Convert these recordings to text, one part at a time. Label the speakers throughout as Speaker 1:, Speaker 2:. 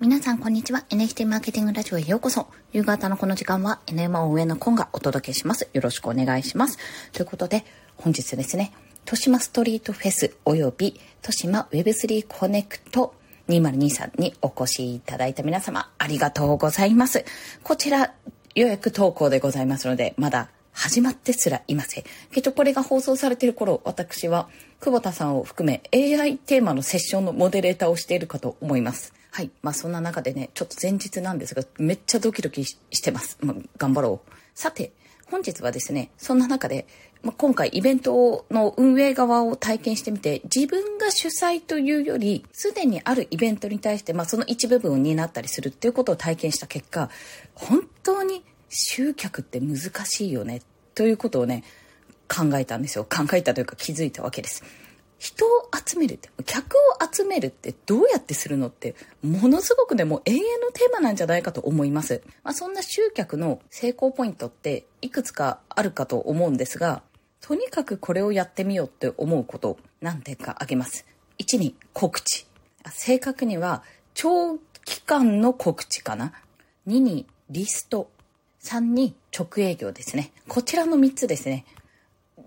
Speaker 1: 皆さん、こんにちは。NFT マーケティングラジオへようこそ。夕方のこの時間は NMO 上のコンがお届けします。よろしくお願いします。ということで、本日ですね、豊島ストリートフェス及び豊島 Web3 コネクト2023にお越しいただいた皆様、ありがとうございます。こちら、予約投稿でございますので、まだ始まってすらいません。けどこれが放送されている頃、私は久保田さんを含め AI テーマのセッションのモデレーターをしているかと思います。はい。まあそんな中でね、ちょっと前日なんですが、めっちゃドキドキしてます。まあ、頑張ろう。さて、本日はですね、そんな中で、まあ、今回イベントの運営側を体験してみて、自分が主催というより、すでにあるイベントに対して、まあその一部分を担ったりするっていうことを体験した結果、本当に集客って難しいよねということをね考えたんですよ考えたというか気づいたわけです人を集めるって客を集めるってどうやってするのってものすごくねもう永遠のテーマなんじゃないかと思います、まあ、そんな集客の成功ポイントっていくつかあるかと思うんですがとにかくこれをやってみようって思うこと何点か挙げます。1に告知。正確には長期間の告知かな。2にリスト。3に直営業ですね。こちらの3つですね。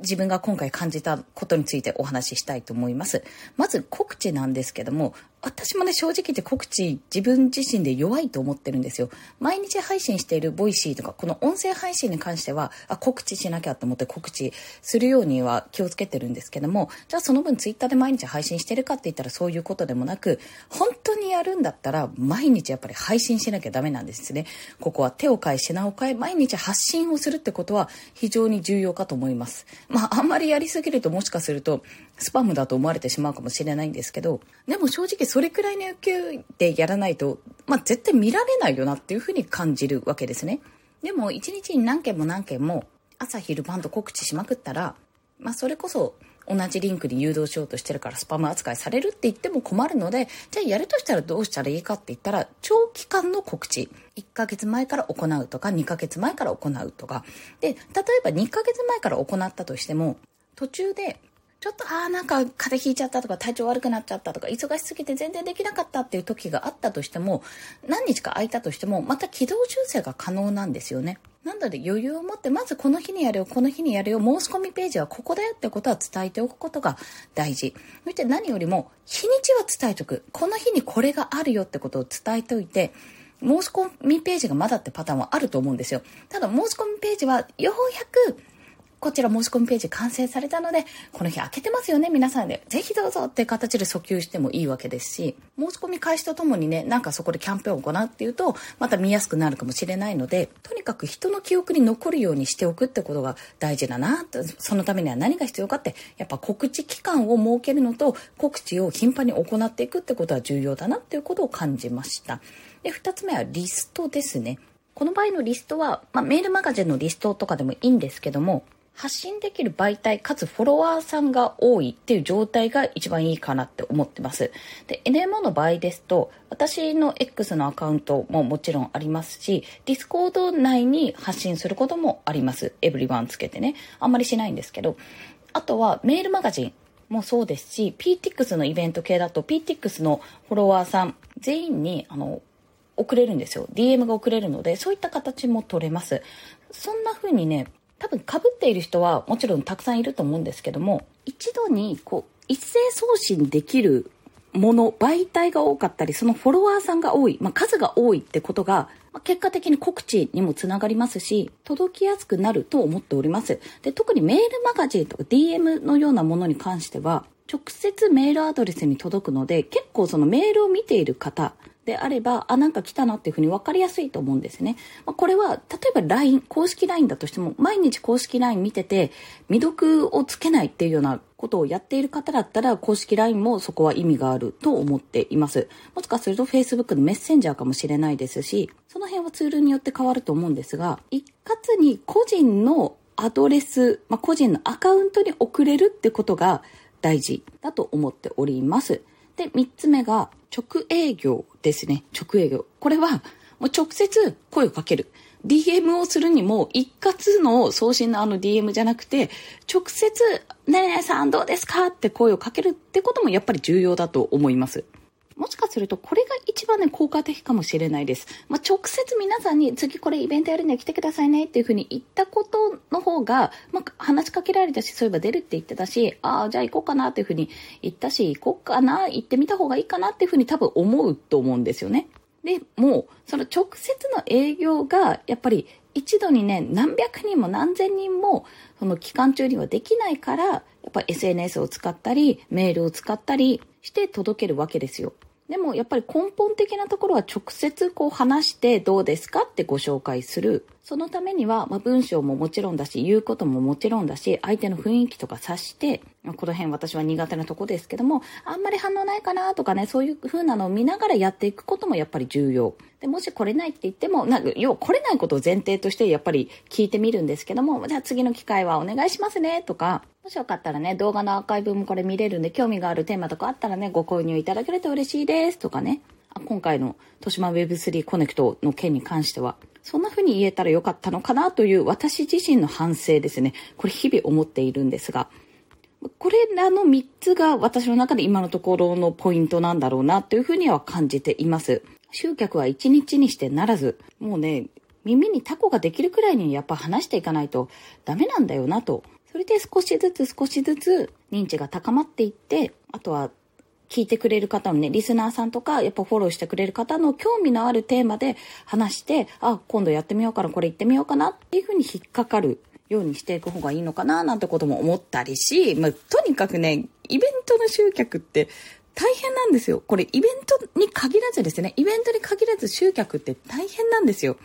Speaker 1: 自分が今回感じたことについてお話ししたいと思います。まず告知なんですけども、私もね、正直言って告知自分自身で弱いと思ってるんですよ。毎日配信しているボイシーとか、この音声配信に関しては、あ、告知しなきゃと思って告知するようには気をつけてるんですけども、じゃあその分ツイッターで毎日配信してるかって言ったらそういうことでもなく、本当にやるんだったら毎日やっぱり配信しなきゃダメなんですね。ここは手を変え品を変え、毎日発信をするってことは非常に重要かと思います。まあ、あんまりやりすぎるともしかすると、スパムだと思われてしまうかもしれないんですけど、でも正直それくらいの勢いでやらないと、まあ、絶対見られないよなっていうふうに感じるわけですね。でも一日に何件も何件も朝昼晩と告知しまくったら、まあ、それこそ同じリンクに誘導しようとしてるからスパム扱いされるって言っても困るので、じゃあやるとしたらどうしたらいいかって言ったら、長期間の告知。1ヶ月前から行うとか、2ヶ月前から行うとか。で、例えば2ヶ月前から行ったとしても、途中でちょっと、ああ、なんか風邪ひいちゃったとか体調悪くなっちゃったとか、忙しすぎて全然できなかったっていう時があったとしても、何日か空いたとしても、また軌道修正が可能なんですよね。なので余裕を持って、まずこの日にやるよ、この日にやるよ、申し込みページはここだよってことは伝えておくことが大事。そして何よりも、日にちは伝えておく。この日にこれがあるよってことを伝えておいて、申し込みページがまだってパターンはあると思うんですよ。ただ申し込みページはようやくこちら申し込みページ完成されたので、この日開けてますよね、皆さんで。ぜひどうぞって形で訴求してもいいわけですし、申し込み開始とともにね、なんかそこでキャンペーンを行うっていうと、また見やすくなるかもしれないので、とにかく人の記憶に残るようにしておくってことが大事だなそのためには何が必要かって、やっぱ告知期間を設けるのと、告知を頻繁に行っていくってことは重要だなっていうことを感じました。で、二つ目はリストですね。この場合のリストは、まあ、メールマガジンのリストとかでもいいんですけども、発信できる媒体かつフォロワーさんが多いっていう状態が一番いいかなって思ってます。で、NMO の場合ですと、私の X のアカウントももちろんありますし、Discord 内に発信することもあります。エブリワンつけてね。あんまりしないんですけど。あとはメールマガジンもそうですし、PTX のイベント系だと PTX のフォロワーさん全員に、あの、送れるんですよ。DM が送れるので、そういった形も取れます。そんな風にね、多分かぶっている人はもちろんたくさんいると思うんですけども一度にこう一斉送信できるもの媒体が多かったりそのフォロワーさんが多い、まあ、数が多いってことが、まあ、結果的に告知にもつながりますし届きやすくなると思っております。で特にメールマガジンとか DM のようなものに関しては直接メールアドレスに届くので結構そのメールを見ている方であれば、あ、なんか来たなっていうふうに分かりやすいと思うんですね。まあ、これは、例えば LINE、公式 LINE だとしても、毎日公式 LINE 見てて、未読をつけないっていうようなことをやっている方だったら、公式 LINE もそこは意味があると思っています。もしかすると Facebook のメッセンジャーかもしれないですし、その辺はツールによって変わると思うんですが、一括に個人のアドレス、まあ、個人のアカウントに送れるってことが大事だと思っております。で、三つ目が直営業ですね。直営業。これは、もう直接声をかける。DM をするにも、一括の送信のあの DM じゃなくて、直接、ねえねえさんどうですか？って声をかけるってこともやっぱり重要だと思います。もしかするとこれが一番ね、効果的かもしれないです。まあ、直接皆さんに次これイベントやるんで来てくださいねっていうふうに言ったことの方が、まあ、話しかけられたし、そういえば出るって言ってたし、ああ、じゃあ行こうかなっていうふうに言ったし、行こうかな、行ってみた方がいいかなっていうふうに多分思うと思うんですよね。で、もう、その直接の営業が、やっぱり一度にね、何百人も何千人も、その期間中にはできないから、やっぱ SNS を使ったり、メールを使ったりして届けるわけですよ。でもやっぱり根本的なところは直接こう話してどうですかってご紹介する。そのためには、まあ、文章ももちろんだし、言うことももちろんだし、相手の雰囲気とか察して、この辺私は苦手なとこですけども、あんまり反応ないかなとかね、そういう風なのを見ながらやっていくこともやっぱり重要。で、もし来れないって言っても、なんか、要は来れないことを前提としてやっぱり聞いてみるんですけども、じゃあ次の機会はお願いしますねとか、もしよかったらね、動画のアーカイブもこれ見れるんで、興味があるテーマとかあったらね、ご購入いただけると嬉しいですとかね。今回の豊島 Web3 コネクトの件に関しては、そんな風に言えたらよかったのかなという私自身の反省ですね。これ日々思っているんですが、これらの3つが私の中で今のところのポイントなんだろうなというふうには感じています。集客は1日にしてならず、もうね、耳にタコができるくらいにやっぱ話していかないとダメなんだよなとれで少しずつ少しずつ認知が高まっていって、あとは聞いてくれる方のね、リスナーさんとか、やっぱフォローしてくれる方の興味のあるテーマで話して、あ、今度やってみようかな、これ行ってみようかなっていうふうに引っかかるようにしていく方がいいのかな、なんてことも思ったりし、まあ、とにかくね、イベントの集客って大変なんですよ。これイベントに限らずですね、イベントに限らず集客って大変なんですよ。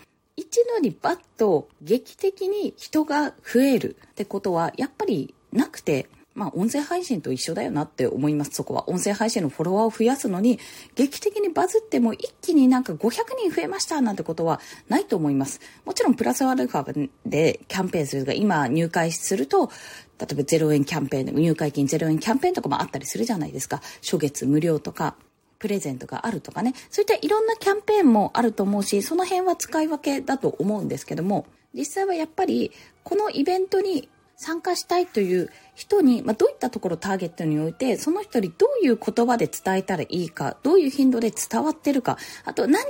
Speaker 1: 一度にバッと劇的に人が増えるってことはやっぱりなくて、まあ音声配信と一緒だよなって思います。そこは。音声配信のフォロワーを増やすのに、劇的にバズっても一気になんか500人増えましたなんてことはないと思います。もちろんプラスアルファでキャンペーンするが今入会すると、例えば0円キャンペーン入会金0円キャンペーンとかもあったりするじゃないですか。初月無料とか。プレゼントがあるとかね、そういったいろんなキャンペーンもあると思うし、その辺は使い分けだと思うんですけども、実際はやっぱりこのイベントに参加したいという人に、まあ、どういったところをターゲットにおいて、その人にどういう言葉で伝えたらいいか、どういう頻度で伝わってるか、あと何が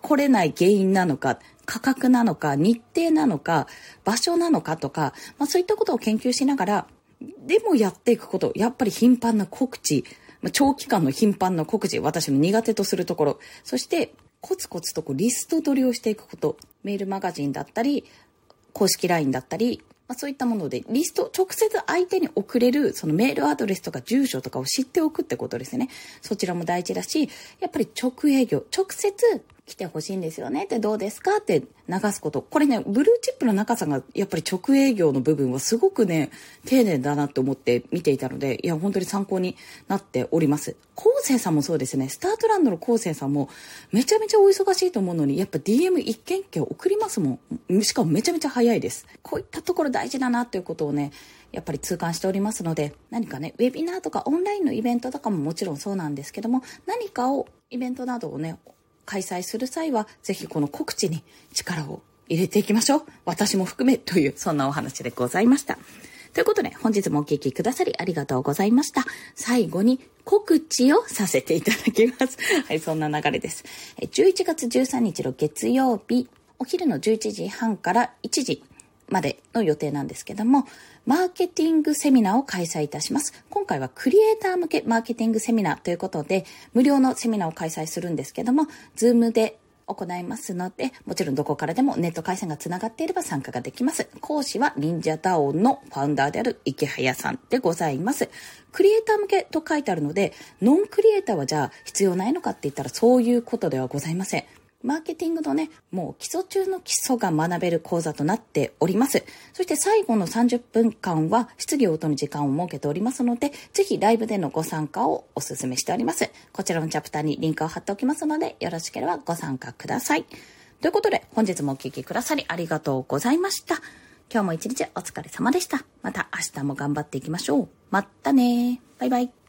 Speaker 1: 来れない原因なのか、価格なのか、日程なのか、場所なのかとか、まあ、そういったことを研究しながら、でもやっていくこと、やっぱり頻繁な告知、ま長期間の頻繁な告示、私の苦手とするところ、そしてコツコツとこうリスト取りをしていくこと、メールマガジンだったり、公式 LINE だったり、まあ、そういったもので、リスト、直接相手に送れる、そのメールアドレスとか住所とかを知っておくってことですね。そちらも大事だし、やっぱり直営業、直接来てほしいんですよねってどうですか？って流すこと。これね、ブルーチップの中さんがやっぱり直営業の部分はすごくね、丁寧だなって思って見ていたので、いや、本当に参考になっております。昴生さんもそうですね。スタートランドの昴生さんもめちゃめちゃお忙しいと思うのに、やっぱ DM 一件一件送りますもん。しかもめちゃめちゃ早いです。こういったところ大事だなっていうことをね、やっぱり痛感しておりますので、何かね、ウェビナーとかオンラインのイベントとかももちろんそうなんですけども、何かを、イベントなどをね、開催する際は、ぜひこの告知に力を入れていきましょう。私も含めという、そんなお話でございました。ということで、本日もお聴きくださりありがとうございました。最後に告知をさせていただきます。はい、そんな流れです。11月13日の月曜日、お昼の11時半から1時、までの予定なんですけども、マーケティングセミナーを開催いたします。今回はクリエイター向けマーケティングセミナーということで、無料のセミナーを開催するんですけども、ズームで行いますので、もちろんどこからでもネット回線がつながっていれば参加ができます。講師は Ninja DAO のファウンダーである池早さんでございます。クリエイター向けと書いてあるので、ノンクリエイターはじゃあ必要ないのかって言ったらそういうことではございません。マーケティングのね、もう基礎中の基礎が学べる講座となっております。そして最後の30分間は質疑応答の時間を設けておりますので、ぜひライブでのご参加をお勧めしております。こちらのチャプターにリンクを貼っておきますので、よろしければご参加ください。ということで、本日もお聴きくださりありがとうございました。今日も一日お疲れ様でした。また明日も頑張っていきましょう。またねバイバイ。